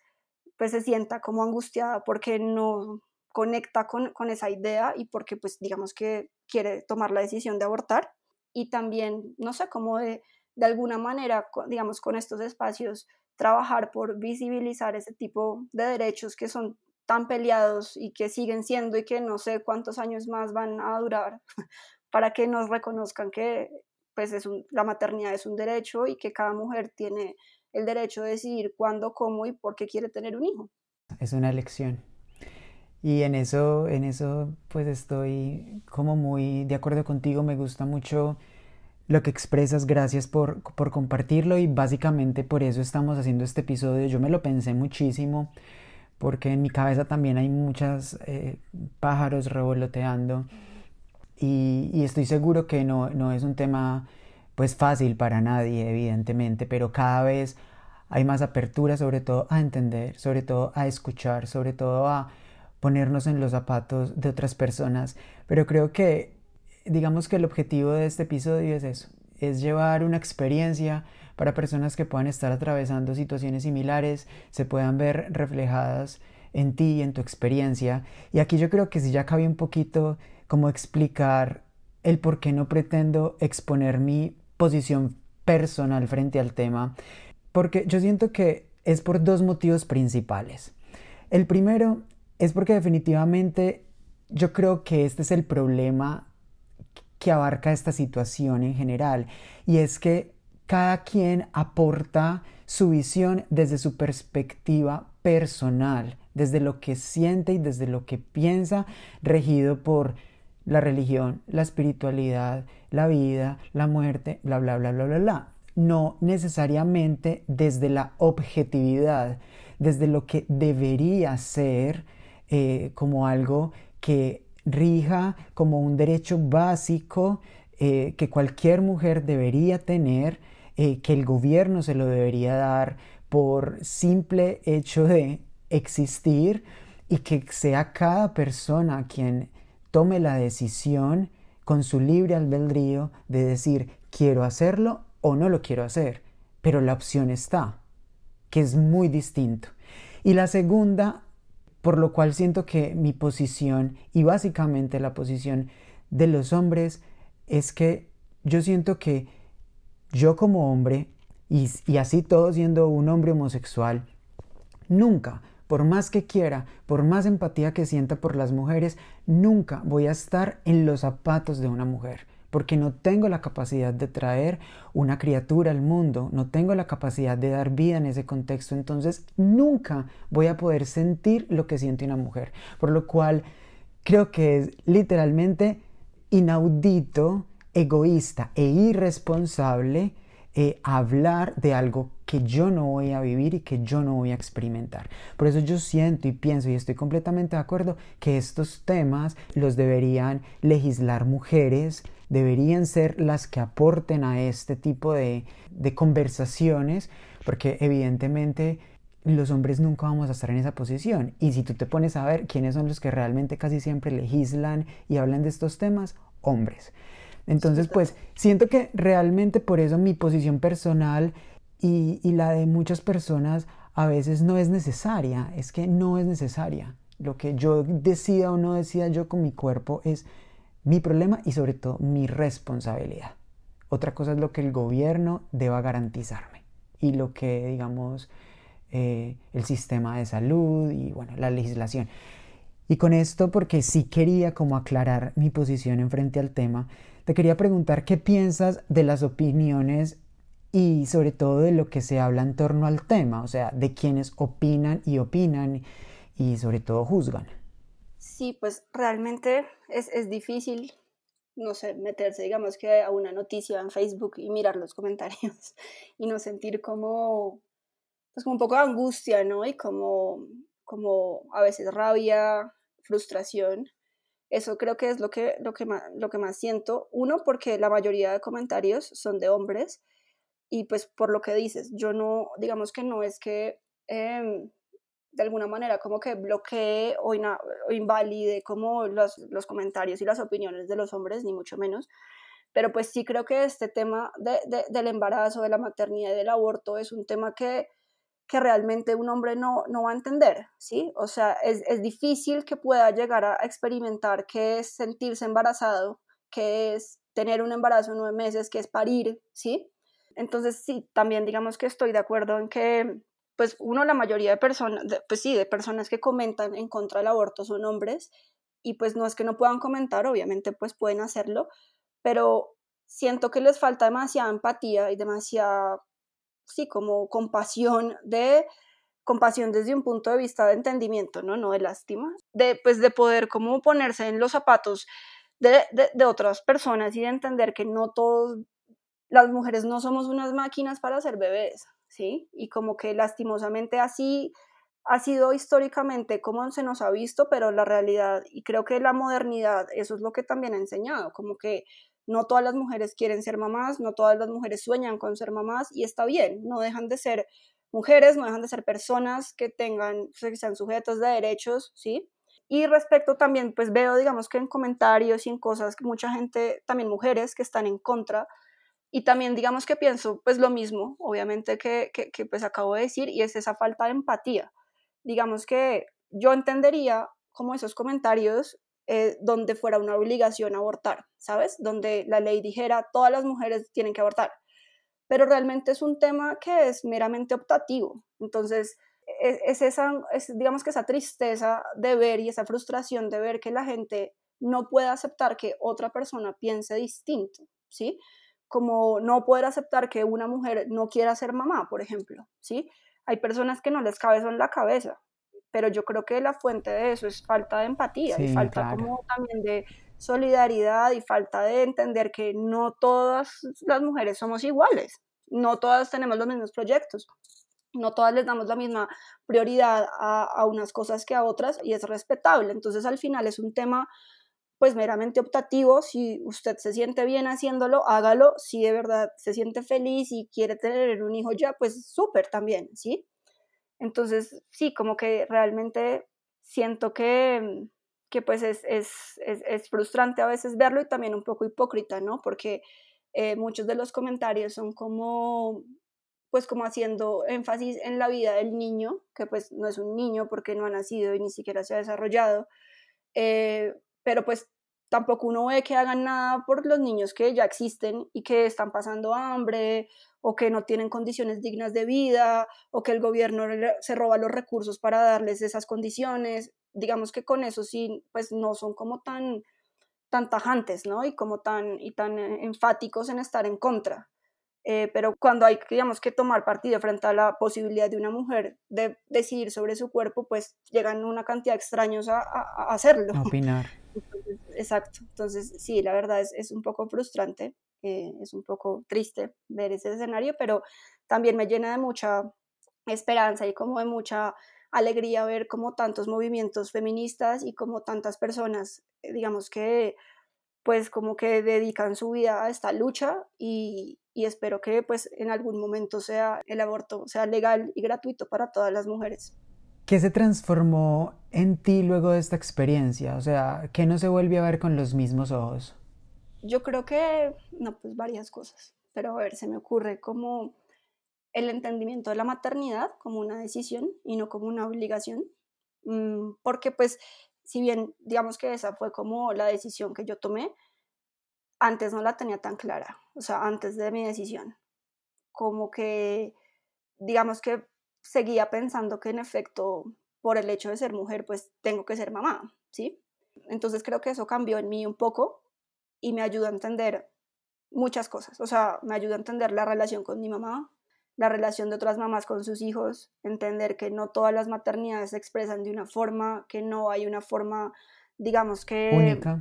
pues se sienta como angustiada porque no conecta con, esa idea y porque pues digamos que quiere tomar la decisión de abortar y también, no sé, cómo de, de alguna manera, digamos, con estos espacios, trabajar por visibilizar ese tipo de derechos que son tan peleados y que siguen siendo y que no sé cuántos años más van a durar para que nos reconozcan que pues es la maternidad es un derecho y que cada mujer tiene el derecho de decidir cuándo, cómo y por qué quiere tener un hijo. Es una elección. Y en eso, en eso, pues estoy como muy de acuerdo contigo. Me gusta mucho lo que expresas. Gracias por, por compartirlo y básicamente por eso estamos haciendo este episodio. Yo me lo pensé muchísimo porque en mi cabeza también hay muchos eh, pájaros revoloteando y, estoy seguro que no, no es un tema pues fácil para nadie, evidentemente, pero cada vez hay más apertura sobre todo a entender, sobre todo a escuchar, sobre todo a ponernos en los zapatos de otras personas. Pero creo que, digamos que el objetivo de este episodio es eso, es llevar una experiencia para personas que puedan estar atravesando situaciones similares, se puedan ver reflejadas en ti, en tu experiencia. Y aquí yo creo que si ya cabe un poquito como explicar el por qué no pretendo exponer mi posición personal frente al tema, porque yo siento que es por dos motivos principales. El primero es porque definitivamente yo creo que este es el problema que abarca esta situación en general y es que cada quien aporta su visión desde su perspectiva personal, desde lo que siente y desde lo que piensa, regido por la religión, la espiritualidad, la vida, la muerte, bla, bla, bla, bla, bla, bla. No necesariamente desde la objetividad, desde lo que debería ser eh, como algo que rija como un derecho básico eh, que cualquier mujer debería tener, eh, que el gobierno se lo debería dar por simple hecho de existir y que sea cada persona quien tome la decisión con su libre albedrío de decir quiero hacerlo o no lo quiero hacer, pero la opción está, que es muy distinto. Y la segunda por lo cual siento que mi posición y básicamente la posición de los hombres es que yo siento que yo como hombre, y, así todo siendo un hombre homosexual, nunca, por más que quiera, por más empatía que sienta por las mujeres, nunca voy a estar en los zapatos de una mujer porque no tengo la capacidad de traer una criatura al mundo, no tengo la capacidad de dar vida en ese contexto, entonces nunca voy a poder sentir lo que siente una mujer, por lo cual creo que es literalmente inaudito, egoísta e irresponsable eh, hablar de algo que yo no voy a vivir y que yo no voy a experimentar. Por eso yo siento y pienso y estoy completamente de acuerdo que estos temas los deberían legislar mujeres, deberían ser las que aporten a este tipo de, conversaciones, porque evidentemente los hombres nunca vamos a estar en esa posición. Y si tú te pones a ver quiénes son los que realmente casi siempre legislan y hablan de estos temas, hombres. Entonces, pues siento que realmente por eso mi posición personal y, y la de muchas personas a veces no es necesaria, es que no es necesaria. Lo que yo decida o no decida yo con mi cuerpo es mi problema y sobre todo mi responsabilidad. Otra cosa es lo que el gobierno deba garantizarme y lo que, digamos, eh, el sistema de salud y, bueno, la legislación. Y con esto, porque sí quería como aclarar mi posición en frente al tema, te quería preguntar qué piensas de las opiniones y sobre todo de lo que se habla en torno al tema, o sea, de quienes opinan y opinan y sobre todo juzgan. Sí, pues realmente es, es difícil, no sé, meterse, digamos que a una noticia en Facebook y mirar los comentarios y no sentir como, pues como un poco de angustia, ¿no? Y como, como a veces rabia, frustración. Eso creo que es lo que, lo, que más, lo que más siento. Uno, porque la mayoría de comentarios son de hombres y pues por lo que dices, yo no, digamos que no es que em, de alguna manera como que bloquee o, invalide como los, los, comentarios y las opiniones de los hombres, ni mucho menos. Pero pues sí creo que este tema de, del embarazo, de la maternidad y del aborto es un tema que, que realmente un hombre no, no va a entender, ¿sí? O sea, es, es difícil que pueda llegar a experimentar qué es sentirse embarazado, qué es tener un embarazo en nueve meses, qué es parir, ¿sí? Entonces sí, también digamos que estoy de acuerdo en que pues uno, la mayoría de personas, pues sí, de personas que comentan en contra del aborto son hombres y pues no es que no puedan comentar, obviamente pues pueden hacerlo, pero siento que les falta demasiada empatía y demasiada, sí, como compasión de compasión desde un punto de vista de entendimiento, ¿no? No de lástima, de pues de poder como ponerse en los zapatos de, de, de otras personas y de entender que no todos, las mujeres no somos unas máquinas para hacer bebés, ¿sí? Y como que lastimosamente así ha sido históricamente como se nos ha visto, pero la realidad, y creo que la modernidad, eso es lo que también ha enseñado, como que no todas las mujeres quieren ser mamás, no todas las mujeres sueñan con ser mamás, y está bien, no dejan de ser mujeres, no dejan de ser personas que tengan, que sean sujetos de derechos, ¿sí? Y respecto también, pues veo, digamos que en comentarios y en cosas mucha gente, también mujeres que están en contra, y también digamos que pienso pues lo mismo, obviamente que, que, pues acabo de decir, y es esa falta de empatía. Digamos que yo entendería como esos comentarios eh, donde fuera una obligación abortar, ¿sabes? Donde la ley dijera todas las mujeres tienen que abortar. Pero realmente es un tema que es meramente optativo. Entonces, es, es esa, es, digamos que esa tristeza de ver y esa frustración de ver que la gente no puede aceptar que otra persona piense distinto, ¿sí? Como no poder aceptar que una mujer no quiera ser mamá, por ejemplo, ¿sí? Hay personas que no les cabe eso en la cabeza, pero yo creo que la fuente de eso es falta de empatía y falta como también de solidaridad y falta de entender que no todas las mujeres somos iguales, no todas tenemos los mismos proyectos, no todas les damos la misma prioridad a, a unas cosas que a otras y es respetable. Entonces al final es un tema pues meramente optativo, si usted se siente bien haciéndolo, hágalo, si de verdad se siente feliz y quiere tener un hijo ya, pues súper también, ¿sí? Entonces, sí, como que realmente siento que, que pues es, es, es, frustrante a veces verlo y también un poco hipócrita, ¿no? Porque eh, muchos de los comentarios son como pues como haciendo énfasis en la vida del niño, que pues no es un niño porque no ha nacido y ni siquiera se ha desarrollado, eh, pero pues tampoco uno ve que hagan nada por los niños que ya existen y que están pasando hambre o que no tienen condiciones dignas de vida o que el gobierno se roba los recursos para darles esas condiciones. Digamos que con eso sí, pues no son como tan, tan tajantes, ¿no? Y como tan, y tan eh, enfáticos en estar en contra. Eh, pero cuando hay, digamos, que tomar partido frente a la posibilidad de una mujer de decidir sobre su cuerpo, pues llegan una cantidad de extraños a, a, hacerlo. A opinar. exacto. Entonces, sí, la verdad es, es un poco frustrante, eh, es un poco triste ver ese escenario, pero también me llena de mucha esperanza y como de mucha alegría ver como tantos movimientos feministas y como tantas personas, eh, digamos que pues como que dedican su vida a esta lucha y, y espero que pues en algún momento sea el aborto sea legal y gratuito para todas las mujeres. ¿Qué se transformó en ti luego de esta experiencia? O sea, ¿qué no se vuelve a ver con los mismos ojos? Yo creo que, no, pues varias cosas, pero a ver, se me ocurre como el entendimiento de la maternidad como una decisión y no como una obligación, mm, porque pues si bien digamos que esa fue como la decisión que yo tomé, antes no la tenía tan clara, o sea, antes de mi decisión, como que digamos que seguía pensando que en efecto por el hecho de ser mujer pues tengo que ser mamá, ¿sí? Entonces creo que eso cambió en mí un poco y me ayuda a entender muchas cosas, o sea, me ayuda a entender la relación con mi mamá, la relación de otras mamás con sus hijos, entender que no todas las maternidades se expresan de una forma, que no hay una forma, digamos que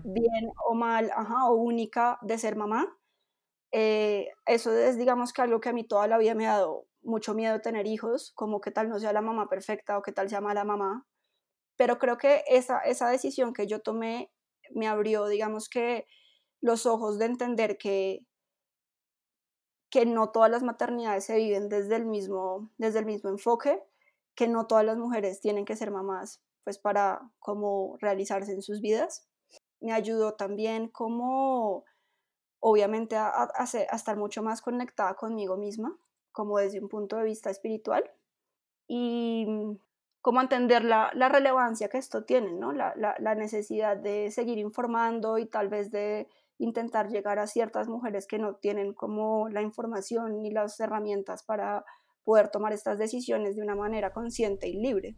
bien o mal, ajá, o única de ser mamá. Eh, eso es, digamos que algo que a mí toda la vida me ha dado mucho miedo tener hijos, como que tal no sea la mamá perfecta o que tal sea mala mamá. Pero creo que esa, esa decisión que yo tomé me abrió, digamos que, los ojos de entender que que no todas las maternidades se viven desde el mismo, desde el mismo enfoque, que no todas las mujeres tienen que ser mamás pues para como realizarse en sus vidas. Me ayudó también como obviamente a, estar mucho más conectada conmigo misma, como desde un punto de vista espiritual, y como entender la, relevancia que esto tiene, ¿no? La, la, necesidad de seguir informando y tal vez de intentar llegar a ciertas mujeres que no tienen como la información ni las herramientas para poder tomar estas decisiones de una manera consciente y libre.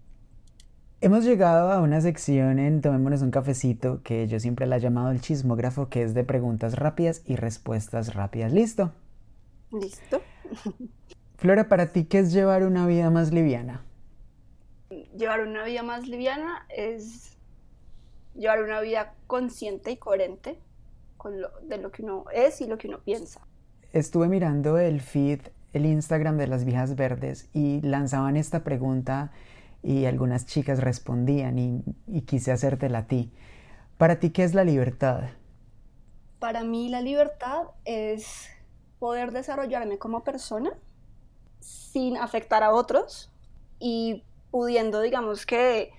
Hemos llegado a una sección en Tomémonos un cafecito que yo siempre la he llamado el chismógrafo, que es de preguntas rápidas y respuestas rápidas. ¿Listo? Listo. Flora, para ti, ¿qué es llevar una vida más liviana? Llevar una vida más liviana es llevar una vida consciente y coherente de lo que uno es y lo que uno piensa. Estuve mirando el feed, el Instagram de las viejas verdes y lanzaban esta pregunta y algunas chicas respondían y, y quise hacértela a ti. ¿Para ti qué es la libertad? Para mí la libertad es poder desarrollarme como persona sin afectar a otros y pudiendo, digamos que,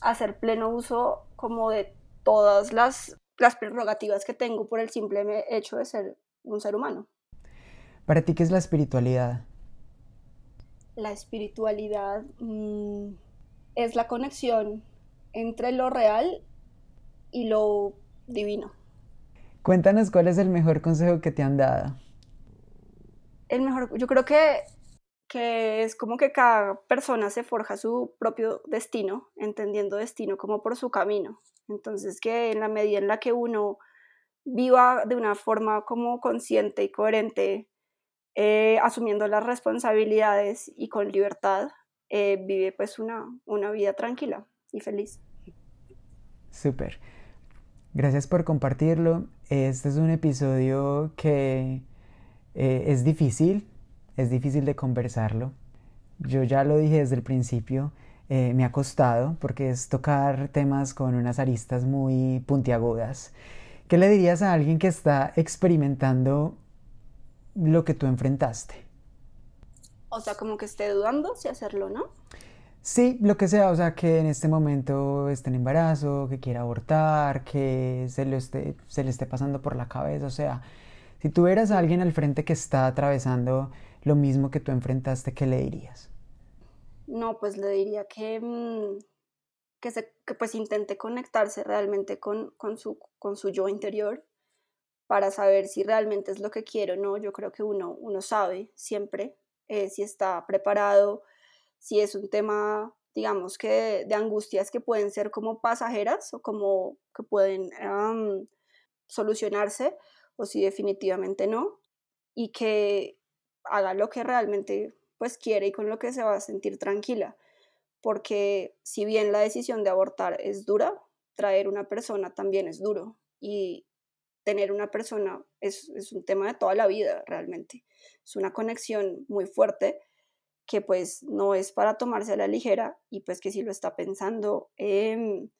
hacer pleno uso como de todas las las prerrogativas que tengo por el simple hecho de ser un ser humano. ¿Para ti qué es la espiritualidad? La espiritualidad mm, es la conexión entre lo real y lo divino. Cuéntanos cuál es el mejor consejo que te han dado. El mejor, yo creo que, que es como que cada persona se forja su propio destino, entendiendo destino como por su camino. Entonces, que en la medida en la que uno viva de una forma como consciente y coherente, eh, asumiendo las responsabilidades y con libertad, eh, vive pues una, una vida tranquila y feliz. Súper. Gracias por compartirlo. Este es un episodio que eh, es difícil, es difícil de conversarlo. Yo ya lo dije desde el principio, eh, me ha costado porque es tocar temas con unas aristas muy puntiagudas. ¿Qué le dirías a alguien que está experimentando lo que tú enfrentaste? O sea, como que esté dudando si hacerlo, ¿no? Sí, lo que sea, o sea, que en este momento esté en embarazo, que quiera abortar, que se, lo esté, se le esté pasando por la cabeza, o sea, si tuvieras a alguien al frente que está atravesando lo mismo que tú enfrentaste, ¿qué le dirías? No, pues le diría que, mm, que, se, que pues intente conectarse realmente con, con, su, con su yo interior para saber si realmente es lo que quiero, ¿no? Yo creo que uno, uno sabe siempre eh, si está preparado, si es un tema, digamos que de, angustias que pueden ser como pasajeras o como que pueden solucionarse o si definitivamente no, y que haga lo que realmente pues quiere y con lo que se va a sentir tranquila. Porque si bien la decisión de abortar es dura, traer una persona también es duro. Y tener una persona es, un tema de toda la vida realmente. Es una conexión muy fuerte que pues no es para tomarse a la ligera y pues que si lo está pensando, em,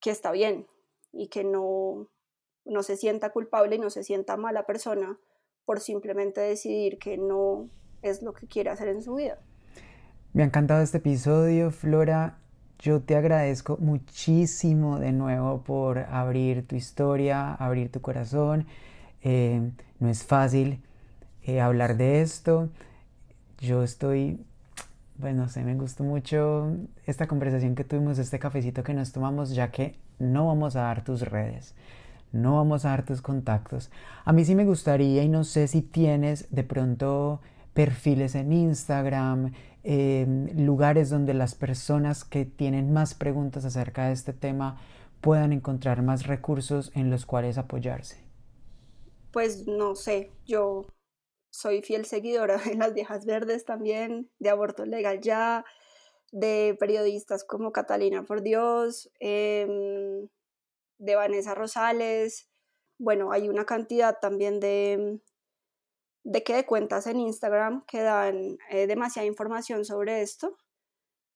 que está bien y que no, no se sienta culpable y no se sienta mala persona por simplemente decidir que no es lo que quiere hacer en su vida. Me ha encantado este episodio, Flora. Yo te agradezco muchísimo de nuevo por abrir tu historia, abrir tu corazón Eh, no es fácil eh, hablar de esto. Yo estoy, bueno, no sé, me gustó mucho esta conversación que tuvimos, este cafecito que nos tomamos, ya que no vamos a dar tus redes, no vamos a dar tus contactos. A mí sí me gustaría y no sé si tienes de pronto perfiles en Instagram, em, lugares donde las personas que tienen más preguntas acerca de este tema puedan encontrar más recursos en los cuales apoyarse. Pues no sé, yo soy fiel seguidora de las viejas verdes también, de aborto legal ya, de periodistas como Catalina por Dios, em, de Vanessa Rosales. Bueno, hay una cantidad también de, de que de cuentas en Instagram que dan eh, demasiada información sobre esto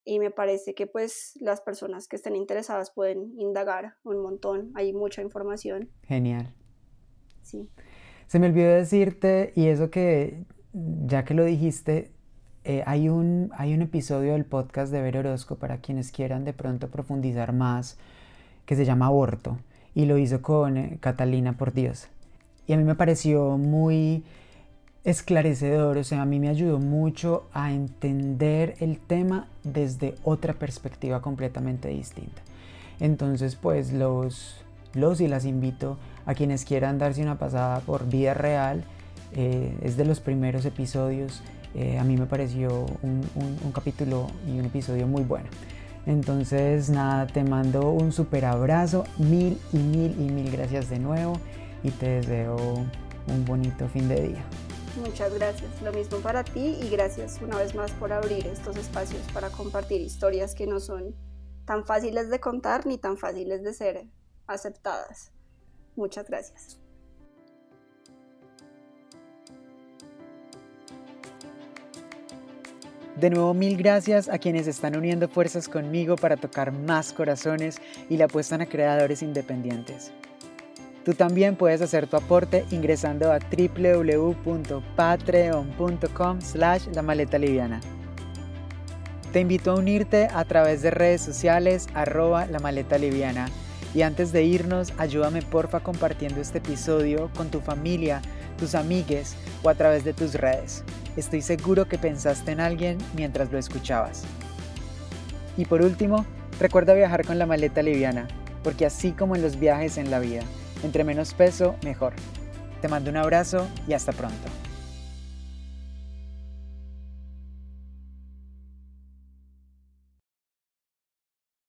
y me parece que pues las personas que estén interesadas pueden indagar un montón, hay mucha información. Genial. Sí. Se me olvidó decirte, y eso que ya que lo dijiste, eh, hay, un, hay un episodio del podcast de Ver Orozco para quienes quieran de pronto profundizar más, que se llama Aborto, y lo hizo con eh, Catalina por Dios. Y a mí me pareció muy esclarecedor, o sea, a mí me ayudó mucho a entender el tema desde otra perspectiva completamente distinta. Entonces, pues los, los y las invito a quienes quieran darse una pasada por vida real. Eh, es de los primeros episodios. Eh, a mí me pareció un, un, capítulo y un episodio muy bueno. Entonces, nada, te mando un super abrazo. Mil y mil y mil gracias de nuevo. Y te deseo un bonito fin de día. Muchas gracias. Lo mismo para ti y gracias una vez más por abrir estos espacios para compartir historias que no son tan fáciles de contar ni tan fáciles de ser aceptadas. Muchas gracias. De nuevo, mil gracias a quienes están uniendo fuerzas conmigo para tocar más corazones y la apuestan a creadores independientes. Tú también puedes hacer tu aporte ingresando a www.patreon.com slash la maleta liviana. Te invito a unirte a través de redes sociales arroba la maleta liviana y antes de irnos, ayúdame porfa compartiendo este episodio con tu familia, tus amigues o a través de tus redes. Estoy seguro que pensaste en alguien mientras lo escuchabas. Y por último, recuerda viajar con la maleta liviana, porque así como en los viajes en la vida, entre menos peso, mejor. Te mando un abrazo y hasta pronto.